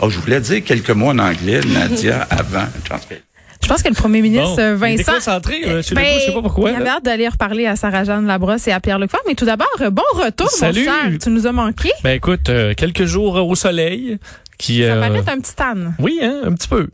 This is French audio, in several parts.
Oh, je voulais dire quelques mots en anglais, Nadia, avant. Je pense que le premier ministre bon, Vincent. Il concentré, euh, ben, Legault, je sais pas pourquoi. Il avait hâte d'aller reparler à Sarah-Jeanne Labrosse et à Pierre Leclerc. Mais tout d'abord, bon retour, Salut. mon cher. Tu nous as manqué. Ben écoute, euh, quelques jours au soleil. Qui, Ça euh, paraît un petit tan. Oui, hein, un petit peu.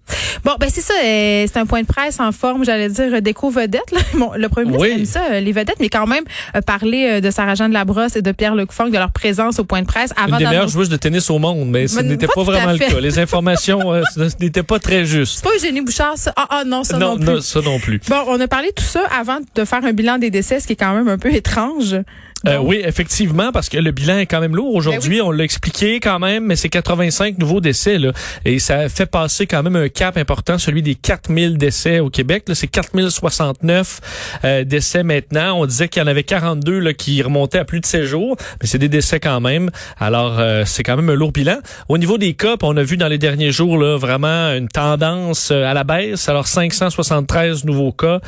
Bon, ben c'est ça. euh, c'est un point de presse en forme, j'allais dire, d'éco-vedette. là. Bon, le premier ministre Oui. aime ça, euh, les vedettes, mais quand même, euh, parler euh, de Sarah-Jeanne Labrosse et de Pierre-Luc Funk, de leur présence au point de presse Une avant des meilleures joueuses de tennis au monde, mais ce n'était pas vraiment le cas. Les informations euh, n'étaient pas très justes. C'est pas Eugénie Bouchard, ça? Ah, ah, non, ça non, plus. ça non plus. Bon, on a parlé de tout ça avant de faire un bilan des décès, ce qui est quand même un peu étrange. Euh, oui, effectivement, parce que le bilan est quand même lourd. Aujourd'hui, Ben on l'a expliqué quand même, mais c'est 85 nouveaux décès. Là, et ça fait passer quand même un cap important, celui des 4000 décès au Québec. C'est 4069 euh, décès maintenant. On disait qu'il y en avait 42 là, qui remontaient à plus de 7 jours, mais c'est des décès quand même. Alors, euh, c'est quand même un lourd bilan. Au niveau des cas, on a vu dans les derniers jours là, vraiment une tendance euh, à la baisse. Alors, 573 nouveaux cas,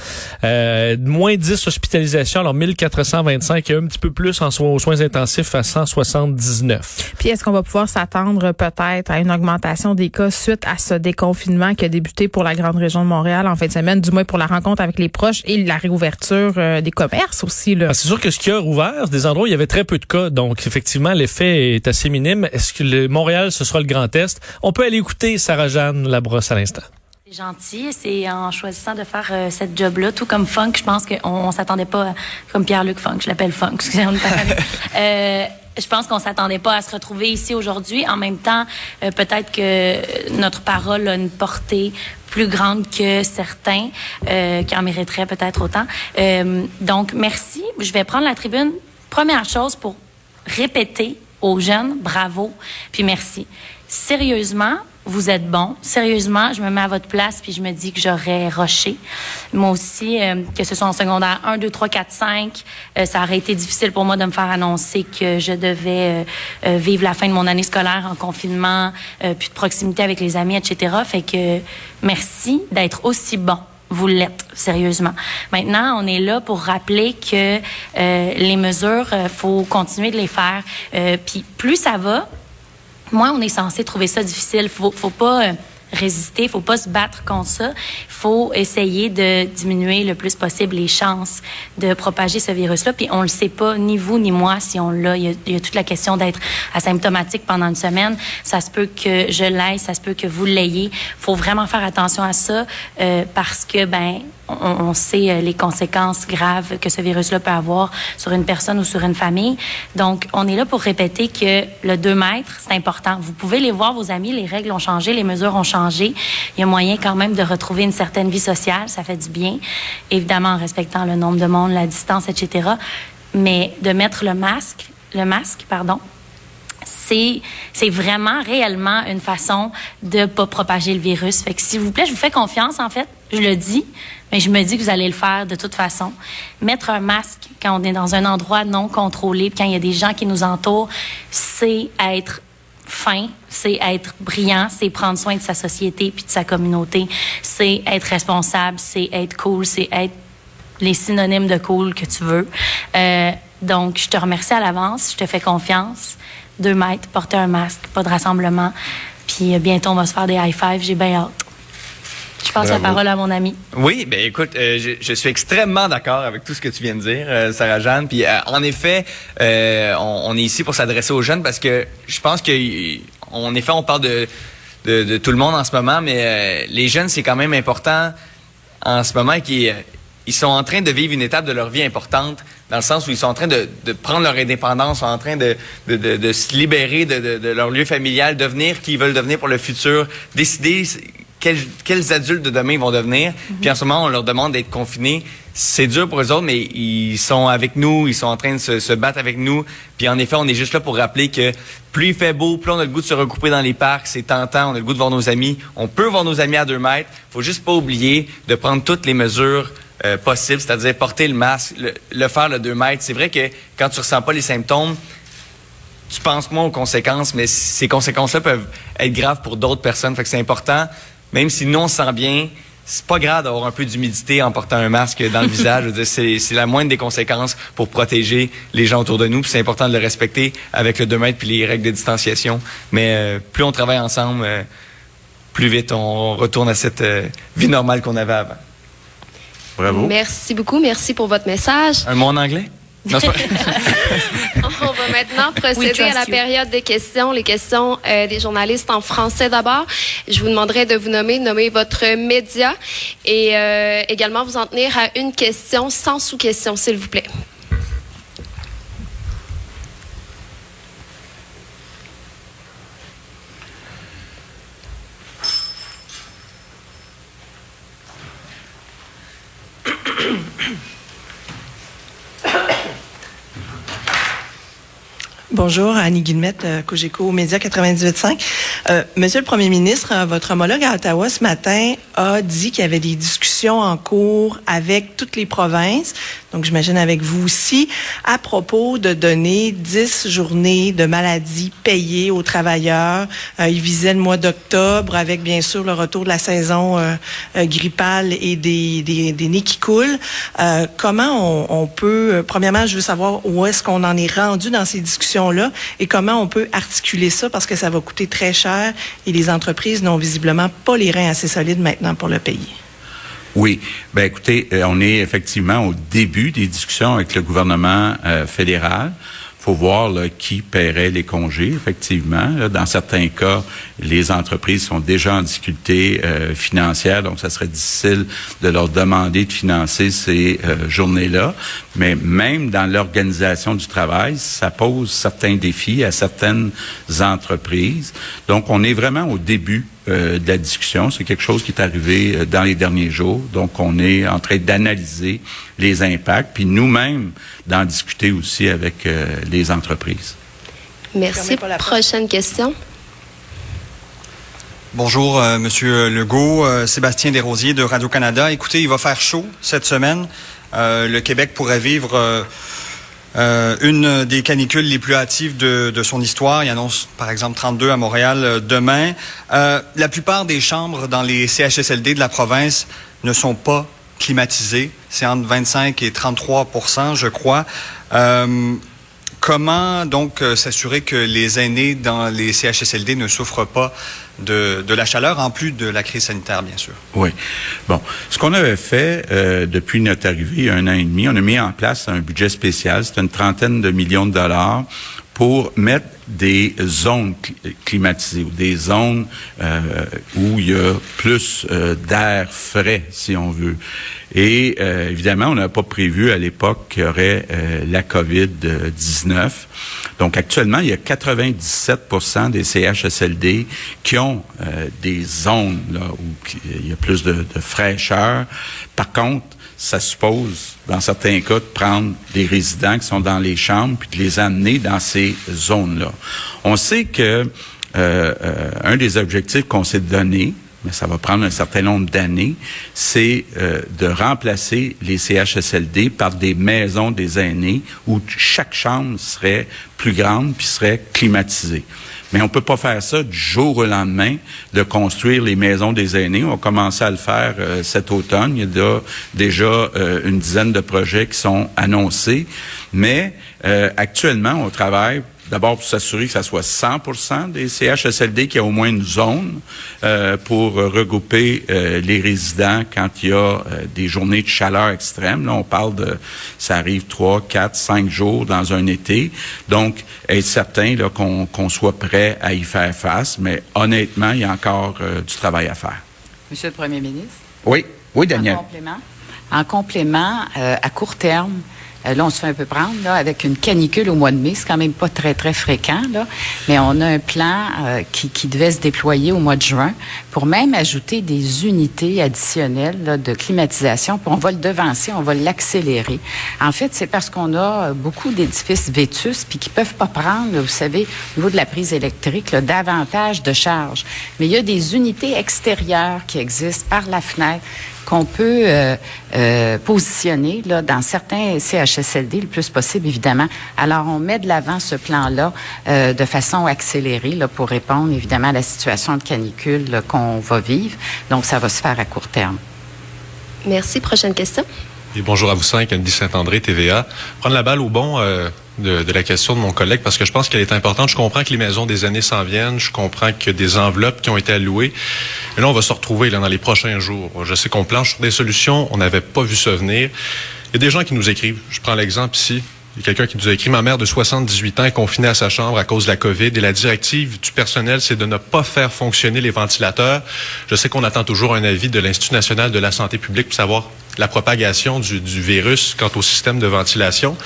euh, moins 10 hospitalisations, alors 1425 et un petit peu plus en soins, aux soins intensifs à 179. Puis est-ce qu'on va pouvoir s'attendre peut-être à une augmentation des cas suite à ce déconfinement qui a débuté pour la grande région de Montréal en fin de semaine, du moins pour la rencontre avec les proches et la réouverture euh, des commerces aussi là? Ah, c'est sûr que ce qui a rouvert, des endroits où il y avait très peu de cas, donc effectivement l'effet est assez minime. Est-ce que le Montréal ce sera le grand test On peut aller écouter Sarah Jeanne Labrosse à l'instant. C'est gentil. C'est en choisissant de faire euh, cette job-là, tout comme Funk, je pense qu'on on, s'attendait pas, à- comme Pierre-Luc Funk, je l'appelle Funk, euh, je pense qu'on s'attendait pas à se retrouver ici aujourd'hui. En même temps, euh, peut-être que notre parole a une portée plus grande que certains euh, qui en mériteraient peut-être autant. Euh, donc, merci. Je vais prendre la tribune. Première chose pour répéter aux jeunes, bravo, puis merci. Sérieusement, vous êtes bon. Sérieusement, je me mets à votre place puis je me dis que j'aurais rushé. Moi aussi, euh, que ce soit en secondaire 1, 2, 3, 4, 5, euh, ça aurait été difficile pour moi de me faire annoncer que je devais euh, euh, vivre la fin de mon année scolaire en confinement, puis de proximité avec les amis, etc. Fait que merci d'être aussi bon. Vous l'êtes, sérieusement. Maintenant, on est là pour rappeler que les mesures, euh, faut continuer de les faire. Euh, Puis plus ça va, moi, on est censé trouver ça difficile. Faut, faut pas euh, résister, faut pas se battre contre ça. Faut essayer de diminuer le plus possible les chances de propager ce virus-là. Puis on le sait pas, ni vous ni moi, si on l'a. Il il y a toute la question d'être asymptomatique pendant une semaine. Ça se peut que je l'aie, ça se peut que vous l'ayez. Faut vraiment faire attention à ça euh, parce que ben on, sait euh, les conséquences graves que ce virus-là peut avoir sur une personne ou sur une famille. Donc, on est là pour répéter que le 2 mètres, c'est important. Vous pouvez les voir, vos amis, les règles ont changé, les mesures ont changé. Il y a moyen quand même de retrouver une certaine vie sociale, ça fait du bien. Évidemment, en respectant le nombre de monde, la distance, etc. Mais de mettre le masque, le masque, pardon, c'est c'est vraiment réellement une façon de pas propager le virus. Fait que s'il vous plaît, je vous fais confiance en fait, je le dis, mais je me dis que vous allez le faire de toute façon. Mettre un masque quand on est dans un endroit non contrôlé, quand il y a des gens qui nous entourent, c'est être fin, c'est être brillant, c'est prendre soin de sa société puis de sa communauté, c'est être responsable, c'est être cool, c'est être les synonymes de cool que tu veux. Euh, donc, je te remercie à l'avance, je te fais confiance. Deux mètres, porter un masque, pas de rassemblement. Puis euh, bientôt, on va se faire des high fives. J'ai bien hâte. Je passe la Bravo. parole à mon ami. Oui, ben écoute, euh, je, je suis extrêmement d'accord avec tout ce que tu viens de dire, euh, Sarah Jeanne. Puis euh, en effet, on, on est ici pour s'adresser aux jeunes parce que je pense que, en effet, on parle de, de, de tout le monde en ce moment, mais les jeunes, c'est quand même important en ce moment qu'ils ils sont en train de vivre une étape de leur vie importante, dans le sens où ils sont en train de, de prendre leur indépendance, sont en train de, de, se libérer de leur lieu familial, devenir qui ils veulent devenir pour le futur, décider quels, quels adultes de demain ils vont devenir. Puis en ce moment, on leur demande d'être confinés. C'est dur pour eux autres, mais ils sont avec nous, ils sont en train de se, se battre avec nous. Puis en effet, on est juste là pour rappeler que plus il fait beau, plus on a le goût de se regrouper dans les parcs, c'est tentant, on a le goût de voir nos amis. On peut voir nos amis à deux mètres. faut juste pas oublier de prendre toutes les mesures euh, possibles, c'est-à-dire porter le masque, le, le faire le deux mètres. C'est vrai que quand tu ressens pas les symptômes, tu penses moins aux conséquences, mais ces conséquences-là peuvent être graves pour d'autres personnes. Fait que c'est important, même si nous on se sent bien, c'est pas grave d'avoir un peu d'humidité en portant un masque dans le visage. C'est la moindre des conséquences pour protéger les gens autour de nous. C'est important de le respecter avec le 2 mètres puis les règles de distanciation. Mais euh, plus on travaille ensemble, euh, plus vite on retourne à cette euh, vie normale qu'on avait avant. Bravo. Merci beaucoup. Merci pour votre message. Un mot en anglais? On va maintenant procéder à la période des questions, les questions euh, des journalistes en français d'abord. Je vous demanderai de vous nommer, nommer votre média et euh, également vous en tenir à une question sans sous-question, s'il vous plaît. Bonjour, Annie Guillemette, euh, Cogeco Média 98.5. Euh, Monsieur le Premier ministre, euh, votre homologue à Ottawa ce matin a dit qu'il y avait des discussions en cours avec toutes les provinces, donc j'imagine avec vous aussi, à propos de donner 10 journées de maladie payées aux travailleurs. il visait le mois d'octobre avec bien sûr le retour de la saison grippale et des, des, nez qui coulent. comment on, on peut, premièrement, je veux savoir où est-ce qu'on en est rendu dans ces discussions là et comment on peut articuler ça parce que ça va coûter très cher et les entreprises n'ont visiblement pas les reins assez solides maintenant pour le payer. Oui. Ben écoutez, euh, on est effectivement au début des discussions avec le gouvernement euh, fédéral faut voir qui paierait les congés, effectivement. dans certains cas, les entreprises sont déjà en difficulté euh, financière, donc ça serait difficile de leur demander de financer ces euh, journées-là. Mais même dans l'organisation du travail, ça pose certains défis à certaines entreprises. Donc, on est vraiment au début euh, de la discussion. C'est quelque chose qui est arrivé euh, dans les derniers jours. Donc, on est en train d'analyser les impacts, puis nous-mêmes d'en discuter aussi avec euh, les entreprises. Merci. Prochaine question. Bonjour, Monsieur Legault. Sébastien Desrosiers de Radio-Canada. Écoutez, il va faire chaud cette semaine. le Québec pourrait vivre euh, une des canicules les plus hâtives de, son histoire. Il annonce, par exemple, 32 à Montréal euh, demain. Euh, la plupart des chambres dans les CHSLD de la province ne sont pas climatisées. C'est entre 25 et 33% je crois. Euh, comment donc s'assurer que les aînés dans les CHSLD ne souffrent pas de, la chaleur, en plus de la crise sanitaire, bien sûr? Oui. Bon, ce qu'on avait fait euh, depuis notre arrivée, un an et demi, on a mis en place un budget spécial, c'est une trentaine de millions de dollars pour mettre des zones climatisées ou des zones euh, où il y a plus euh, d'air frais, si on veut. Et euh, évidemment, on n'a pas prévu à l'époque qu'il y aurait la COVID-19. Donc actuellement, il y a 97% des CHSLD qui ont des zones là, où il y a plus de, de fraîcheur. Par contre, ça suppose, dans certains cas, de prendre des résidents qui sont dans les chambres puis de les amener dans ces zones-là. On sait que euh, euh, un des objectifs qu'on s'est donné, mais ça va prendre un certain nombre d'années, c'est euh, de remplacer les CHSLD par des maisons des aînés où chaque chambre serait plus grande puis serait climatisée. Mais on peut pas faire ça du jour au lendemain, de construire les maisons des aînés. On va commencer à le faire euh, cet automne. Il y a déjà euh, une dizaine de projets qui sont annoncés. Mais euh, actuellement, on travaille D'abord, pour s'assurer que ça soit 100% des CHSLD qui a au moins une zone euh, pour regrouper euh, les résidents quand il y a euh, des journées de chaleur extrême. Là, on parle de, ça arrive trois, quatre, cinq jours dans un été. Donc, être certain qu'on soit prêt à y faire face. Mais honnêtement, il y a encore du travail à faire. Monsieur le Premier ministre? Oui, oui, Daniel. En complément, en complément à court terme, euh, là, on se fait un peu prendre là, avec une canicule au mois de mai. C'est quand même pas très, très fréquent. Là. Mais on a un plan euh, qui, qui, devait se déployer au mois de juin pour même ajouter des unités additionnelles là, de climatisation. Puis on va le devancer, on va l'accélérer. En fait, c'est parce qu'on a beaucoup d'édifices vétus puis qui peuvent pas prendre, vous savez, au niveau de la prise électrique, là, davantage de charges. Mais il y a des unités extérieures qui existent par la fenêtre qu'on peut euh, euh, positionner dans certains CHSLD le plus possible, évidemment. Alors, on met de l'avant ce plan-là euh, de façon accélérée pour répondre, évidemment, à la situation de canicule qu'on va vivre. Donc, ça va se faire à court terme. Merci. Prochaine question. Et bonjour à vous cinq, Andy Saint-André, TVA. Prendre la balle au bon euh, de, la question de mon collègue parce que je pense qu'elle est importante. Je comprends que les maisons des années s'en viennent. Je comprends que des enveloppes qui ont été allouées. Mais là, on va se retrouver là, dans les prochains jours. Je sais qu'on planche sur des solutions. On n'avait pas vu ça venir. Il y a des gens qui nous écrivent. Je prends l'exemple ici. Il y a quelqu'un qui nous a écrit, ma mère de 78 ans est confinée à sa chambre à cause de la COVID et la directive du personnel, c'est de ne pas faire fonctionner les ventilateurs. Je sais qu'on attend toujours un avis de l'Institut national de la santé publique pour savoir la propagation du, virus quant au système de ventilation.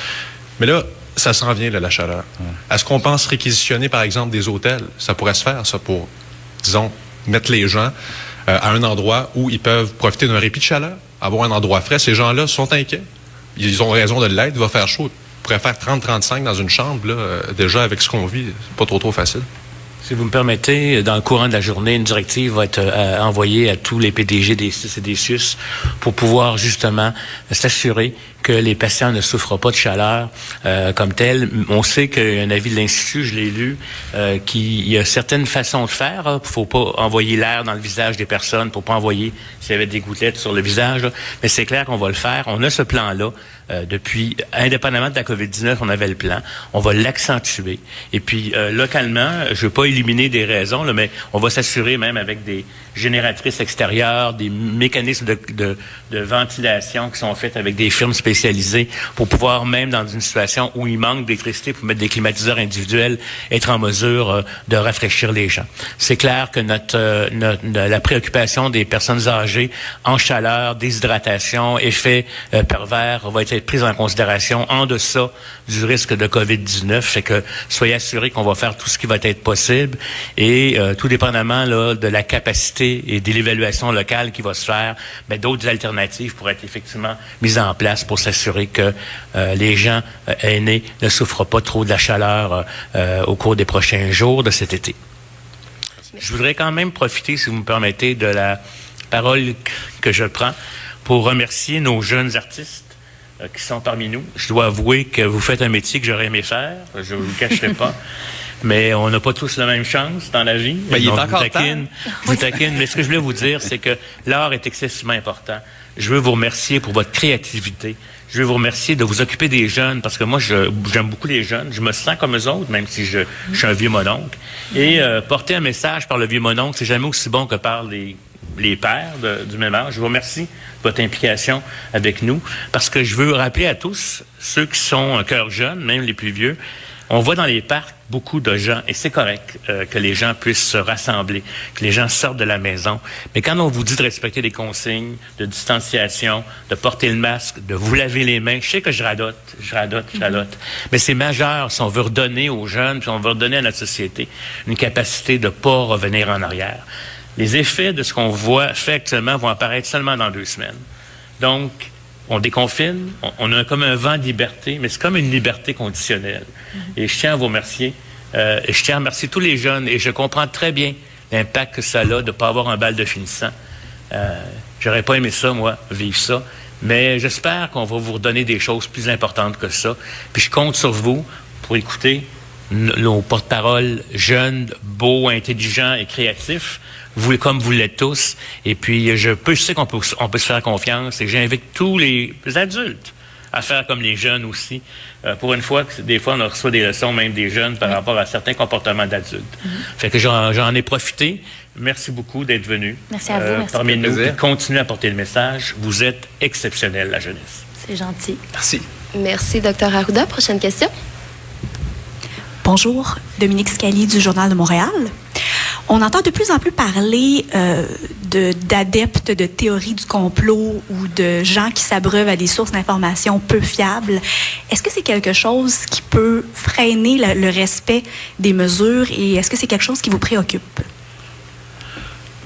Mais là, ça s'en vient, là, la chaleur. Est-ce qu'on pense réquisitionner, par exemple, des hôtels? Ça pourrait se faire, ça, pour, disons, mettre les gens euh, à un endroit où ils peuvent profiter d'un répit de chaleur, avoir un endroit frais. Ces gens-là sont inquiets. Ils ont raison de l'être. Il va faire chaud pourrait faire 30-35 dans une chambre, là, euh, déjà avec ce qu'on vit, c'est pas trop trop facile. Si vous me permettez, dans le courant de la journée, une directive va être euh, envoyée à tous les PDG des CIS et des pour pouvoir justement s'assurer que les patients ne souffrent pas de chaleur euh, comme tel. On sait qu'il y a un avis de l'Institut, je l'ai lu, euh, qu'il y a certaines façons de faire. Il ne faut pas envoyer l'air dans le visage des personnes, pour pas envoyer s'il y avait des gouttelettes sur le visage. Mais c'est clair qu'on va le faire. On a ce plan-là. Euh, depuis, indépendamment de la COVID-19, on avait le plan. On va l'accentuer. Et puis, euh, localement, je ne veux pas éliminer des raisons, là, mais on va s'assurer même avec des génératrices extérieures, des mécanismes de, de, de ventilation qui sont faits avec des firmes spécialisées pour pouvoir, même dans une situation où il manque d'électricité, pour mettre des climatiseurs individuels, être en mesure euh, de rafraîchir les gens. C'est clair que notre, euh, notre, la préoccupation des personnes âgées en chaleur, déshydratation, effet euh, pervers va être prise en considération en deçà du risque de COVID-19. Fait que soyez assurés qu'on va faire tout ce qui va être possible et tout dépendamment là, de la capacité et de l'évaluation locale qui va se faire, mais d'autres alternatives pourraient être effectivement mises en place pour s'assurer que euh, les gens euh, aînés ne souffrent pas trop de la chaleur euh, au cours des prochains jours de cet été. Je voudrais quand même profiter, si vous me permettez, de la parole que je prends pour remercier nos jeunes artistes qui sont parmi nous. Je dois avouer que vous faites un métier que j'aurais aimé faire, je ne vous le cacherai pas. mais on n'a pas tous la même chance dans la vie. Ben, il est encore taquine, vous taquine, mais ce que je voulais vous dire, c'est que l'art est excessivement important. Je veux vous remercier pour votre créativité. Je veux vous remercier de vous occuper des jeunes parce que moi, j'aime beaucoup les jeunes. Je me sens comme eux autres, même si je, suis un vieux mononcle. Et euh, porter un message par le vieux mononcle, c'est jamais aussi bon que par les, les pères du même âge. Je vous remercie de votre implication avec nous parce que je veux rappeler à tous, ceux qui sont un cœur jeune, même les plus vieux, on voit dans les parcs beaucoup de gens, et c'est correct euh, que les gens puissent se rassembler, que les gens sortent de la maison. Mais quand on vous dit de respecter les consignes de distanciation, de porter le masque, de vous laver les mains, je sais que je radote, je radote, je radote. Mais c'est majeur si on veut redonner aux jeunes, si on veut redonner à notre société une capacité de ne pas revenir en arrière. Les effets de ce qu'on voit fait actuellement vont apparaître seulement dans deux semaines. Donc, on déconfine, on, a comme un vent de liberté, mais c'est comme une liberté conditionnelle. Et je tiens à vous remercier. Euh, et je tiens à remercier tous les jeunes. Et je comprends très bien l'impact que ça a de ne pas avoir un bal de finissant. Euh, J'aurais pas aimé ça, moi, vivre ça. Mais j'espère qu'on va vous redonner des choses plus importantes que ça. Puis je compte sur vous pour écouter nos porte-paroles jeunes, beaux, intelligents et créatifs vous, comme vous l'êtes tous. Et puis, je, peux, je sais qu'on peut, on peut se faire confiance et j'invite tous les adultes à faire comme les jeunes aussi. Euh, pour une fois, des fois, on reçoit des leçons même des jeunes par rapport à certains comportements d'adultes. Mm-hmm. Fait que j'en ai profité. Merci beaucoup d'être venu. Merci à vous. Euh, merci parmi nous. Continuez à porter le message. Vous êtes exceptionnel, la jeunesse. C'est gentil. Merci. Merci, Dr. Arruda. Prochaine question. Bonjour, Dominique Scali du Journal de Montréal. On entend de plus en plus parler euh, d'adeptes de, théories du complot ou de gens qui s'abreuvent à des sources d'informations peu fiables. Est-ce que c'est quelque chose qui peut freiner le respect des mesures et est-ce que c'est quelque chose qui vous préoccupe?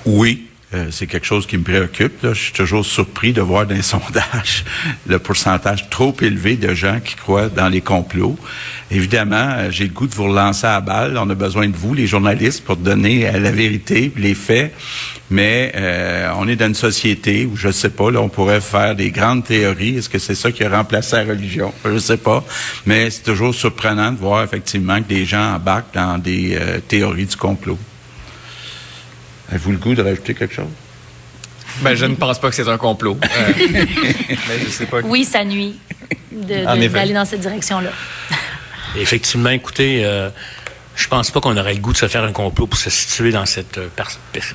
Oui, euh, c'est quelque chose qui me préoccupe. Je suis toujours surpris de voir dans les sondages le pourcentage trop élevé de gens qui croient dans les complots. Évidemment, euh, j'ai le goût de vous relancer à balle. On a besoin de vous, les journalistes, pour donner euh, la vérité, les faits. Mais on est dans une société où, je ne sais pas, là, on pourrait faire des grandes théories. Est-ce que c'est ça qui a remplacé la religion? Je ne sais pas. Mais c'est toujours surprenant de voir effectivement que des gens embarquent dans des théories du complot. Avez-vous le goût de rajouter quelque chose? Ben, je ne pense pas que c'est un complot. Euh, mais je sais pas. Oui, ça nuit d'aller dans cette direction-là. Effectivement, écoutez, euh, je pense pas qu'on aurait le goût de se faire un complot pour se situer dans cette euh,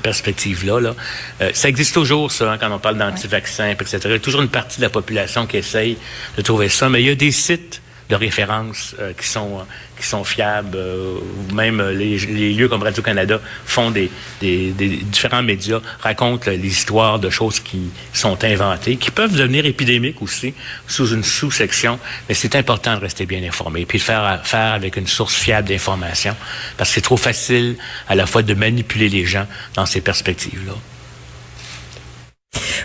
perspective-là. Là. Euh, ça existe toujours, ça, hein, quand on parle d'anti-vaccins, etc. Il y a toujours une partie de la population qui essaye de trouver ça, mais il y a des sites de référence euh, qui sont qui sont fiables. Euh, même les, les, lieux comme Radio Canada font des, des, des, différents médias racontent les histoires de choses qui sont inventées, qui peuvent devenir épidémiques aussi sous une sous-section. Mais c'est important de rester bien informé, puis de faire faire avec une source fiable d'information, parce que c'est trop facile à la fois de manipuler les gens dans ces perspectives-là.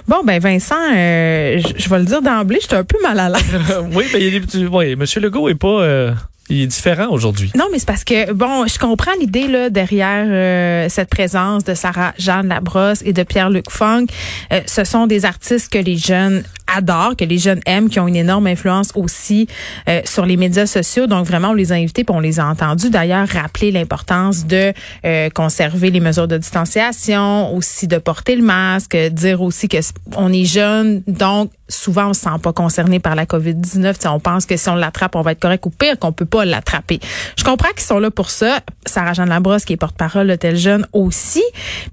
Bon, ben Vincent, euh, je vais le dire d'emblée, j'étais un peu mal à l'aise. oui, ben, il y a des petits... Oui, Monsieur Legault est pas... Euh, il est différent aujourd'hui. Non, mais c'est parce que, bon, je comprends l'idée là derrière euh, cette présence de Sarah Jeanne Labrosse et de Pierre-Luc Funk. Euh, ce sont des artistes que les jeunes adorent, que les jeunes aiment, qui ont une énorme influence aussi euh, sur les médias sociaux. Donc vraiment, on les a invités, puis on les a entendus d'ailleurs rappeler l'importance de conserver les mesures de distanciation, aussi de porter le masque, dire aussi que on est jeune, donc souvent on se sent pas concerné par la COVID-19. On pense que si on l'attrape, on va être correct ou pire qu'on peut pas l'attraper. Je comprends qu'ils sont là pour ça. Sarah Jeanne Labrosse, qui est porte-parole de Tel Jeune aussi.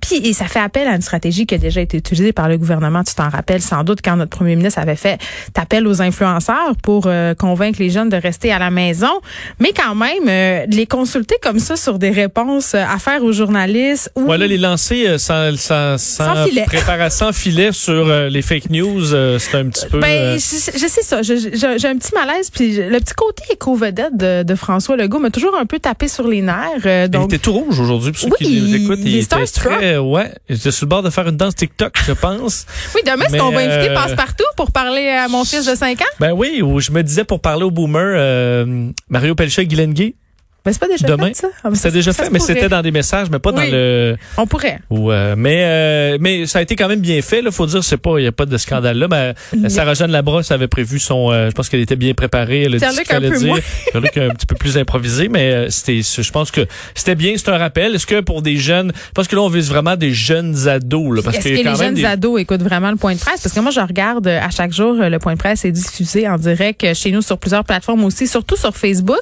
Puis et ça fait appel à une stratégie qui a déjà été utilisée par le gouvernement. Tu t'en rappelles sans doute quand notre premier ministre avait fait appel aux influenceurs pour euh, convaincre les jeunes de rester à la maison. Mais quand même, euh, les consulter comme ça sur des réponses à faire aux journalistes. Ou... Voilà, les lancer euh, sans, sans, sans, filet. préparation filet sur les fake news, c'est un petit peu. Ben, je, je, sais ça. J'ai un petit malaise. Puis le petit côté éco-vedette de de, François Legault m'a toujours un peu tapé sur les nerfs. Euh, donc... Il était tout rouge aujourd'hui, pour ceux qui nous écoutent. Il, était très, ouais, il était sur le bord de faire une danse TikTok, je pense. oui, demain, est-ce qu'on va inviter euh, Passe-Partout pour parler à mon fils de 5 ans? Ben oui, ou je me disais pour parler au boomer, euh, Mario Pelcha et. Mais c'est pas déjà Demain. fait, ça? Ah, c'était déjà fait, mais c'était dans des messages, mais pas dans le. On pourrait. Ouais, mais euh, mais ça a été quand même bien fait. Là, faut dire, c'est pas, il y a pas de scandale là. Mais Sarah Jeanne Labrosse avait prévu son. Euh, je pense qu'elle était bien préparée. Elle a dit ce qu'elle allait dire. un petit peu plus improvisé, mais euh, c'était. Je pense que c'était bien. C'est un rappel. Est-ce que pour des jeunes, parce que là on vise vraiment des jeunes ados là, parce Est-ce que, les jeunes ados écoutent vraiment le point de presse? Parce que moi je regarde à chaque jour le point de presse est diffusé en direct chez nous sur plusieurs plateformes aussi, surtout sur Facebook,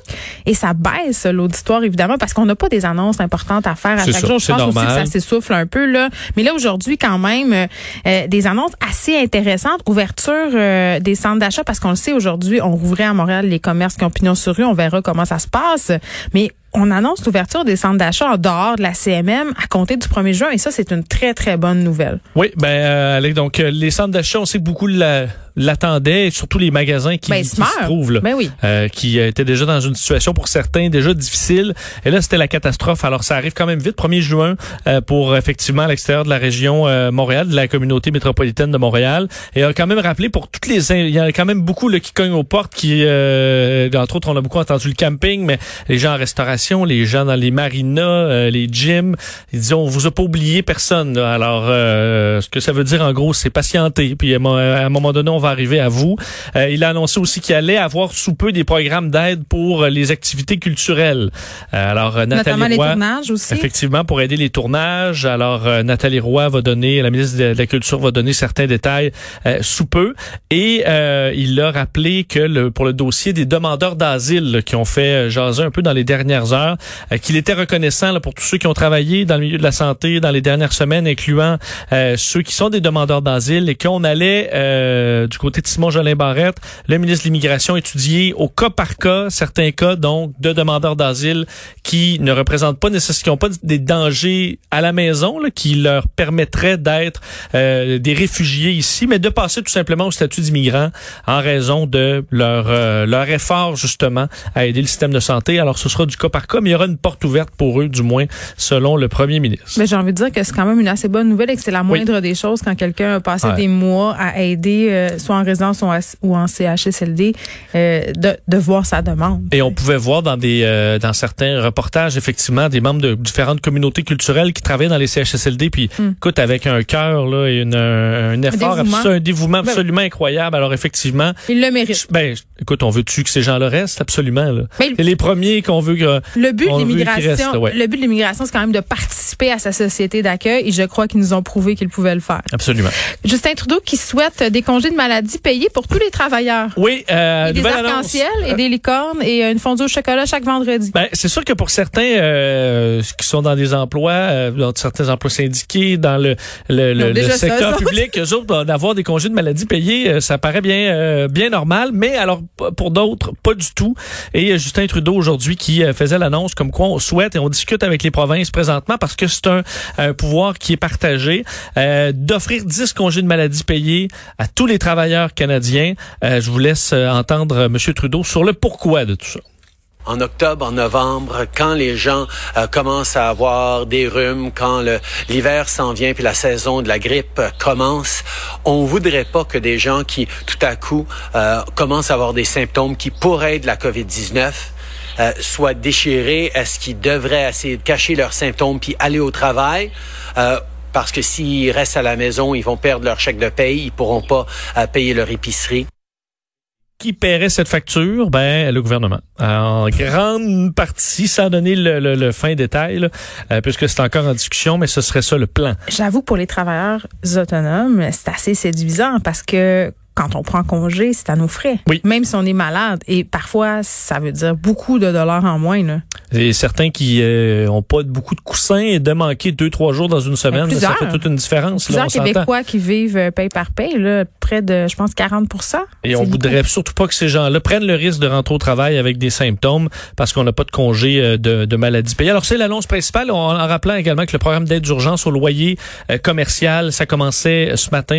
et ça baisse l'auditoire évidemment parce qu'on n'a pas des annonces importantes à faire à chaque jour. Je pense aussi que ça s'essouffle un peu là. Mais là aujourd'hui quand même euh, euh, des annonces assez intéressantes. Ouverture euh, des centres d'achat parce qu'on le sait aujourd'hui, on rouvrait à Montréal les commerces qui ont pignon sur rue. On verra comment ça se passe. Mais on annonce l'ouverture des centres d'achat en dehors de la CMM à compter du 1er juin et ça c'est une très très bonne nouvelle. Oui, ben euh, donc les centres d'achat, on sait que beaucoup la l'attendaient, surtout les magasins qui, ben, se trouvent là, ben oui. euh, qui étaient déjà dans une situation pour certains déjà difficile. Et là, c'était la catastrophe. Alors, ça arrive quand même vite, 1er juin, euh, pour effectivement à l'extérieur de la région euh, Montréal, de la communauté métropolitaine de Montréal. Et a quand même rappelé pour toutes les, il y a quand même beaucoup là, qui cognent aux portes, qui, euh, entre autres, on a beaucoup entendu le camping, mais les gens en restauration, les gens dans les marinas, les gyms, ils disent on vous a pas oublié personne. Alors, ce que ça veut dire en gros, c'est patienter. Puis à un moment donné, on va arriver à vous. Euh, il a annoncé aussi qu'il allait avoir sous peu des programmes d'aide pour euh, les activités culturelles. Euh, alors Nathalie Notamment Roy, les tournages aussi. Effectivement, pour aider les tournages. Alors Nathalie Roy va donner, la ministre de la Culture va donner certains détails sous peu. Et il a rappelé que le, pour le dossier des demandeurs d'asile qui ont fait jaser un peu dans les dernières heures, qu'il était reconnaissant là, pour tous ceux qui ont travaillé dans le milieu de la santé dans les dernières semaines, incluant ceux qui sont des demandeurs d'asile et qu'on allait du côté de Simon Jolin Barrette, le ministre de l'Immigration étudié au cas par cas certains cas donc de demandeurs d'asile qui ne représentent pas nécessairement pas des dangers à la maison là, qui leur permettraient d'être euh, des réfugiés ici, mais de passer tout simplement au statut d'immigrant en raison de leur euh, leur effort justement à aider le système de santé. Alors ce sera du cas par cas, mais il y aura une porte ouverte pour eux, du moins selon le premier ministre. Mais j'ai envie de dire que c'est quand même une assez bonne nouvelle et que c'est la moindre des choses quand quelqu'un a passé des mois à aider euh, soit en résidence ou en CHSLD, euh, de, de voir sa demande. Et on pouvait voir dans des euh, dans certains reportages effectivement des membres de différentes communautés culturelles qui travaillent dans les CHSLD puis hmm. écoute avec un cœur là et une, un, effort un dévouement, un dévouement ben absolument incroyable. Alors effectivement, il le mérite. Ben écoute, on veut tu que ces gens-là restent? Absolument là. Ben, les premiers qu'on veut que Le but de l'immigration, ouais. le but de l'immigration, c'est quand même de participer à sa société d'accueil et je crois qu'ils nous ont prouvé qu'ils pouvaient le faire. Absolument. Justin Trudeau qui souhaite des congés de maladie payés pour tous les travailleurs. Oui, euh, Et des arcs-en-ciel et des licornes et une fondue au chocolat chaque vendredi. Ben, c'est sûr que pour certains euh, qui sont dans des emplois, euh, dans certains emplois syndiqués, dans le, le, le- secteur public, eux autres, ben, d'avoir des congés de maladie payés, euh, ça paraît bien euh, bien normal. Mais alors, pour d'autres, pas du tout. Et euh, Justin Trudeau, aujourd'hui, qui euh, l'annonce comme quoi on souhaite, et on discute avec les provinces présentement, parce que c'est un, pouvoir qui est partagé, euh, d'offrir 10 congés de maladie payés à tous les travailleurs canadiens. Euh, je vous laisse euh, entendre M. Trudeau sur le pourquoi de tout ça. en octobre, en novembre, quand les gens commencent à avoir des rhumes, quand l'hiver s'en vient puis la saison de la grippe commence, on voudrait pas que des gens qui tout à coup commencent à avoir des symptômes qui pourraient être de la COVID-19 euh, soient déchirés. Est-ce qu'ils devraient essayer de cacher leurs symptômes puis aller au travail? Euh, parce que s'ils restent à la maison, ils vont perdre leur chèque de paye, ils pourront pas euh, payer leur épicerie. qui paierait cette facture? Ben, le gouvernement. En grande partie, sans donner le, le- le fin détail, là, euh, puisque c'est encore en discussion, mais ce serait ça le plan. J'avoue, pour les travailleurs autonomes, c'est assez séduisant parce que quand on prend congé, c'est à nos frais. Oui. Même si on est malade. Et parfois, ça veut dire beaucoup de dollars en moins. Là. Et certains qui euh, ont pas beaucoup de coussins et de manquer deux, trois jours dans une semaine, ça fait toute une différence. Là, Plusieurs on s'entend. Québécois qui vivent euh, paye par paye, là, près de, je pense, 40% Et on C'est voudrait surtout pas que ces gens-là prennent le risque de rentrer au travail avec des symptômes parce qu'on n'a pas de congé euh, de, de maladie payée. Alors c'est l'annonce principale, en, en rappelant également que le programme d'aide d'urgence au loyer euh, commercial, ça commençait ce matin.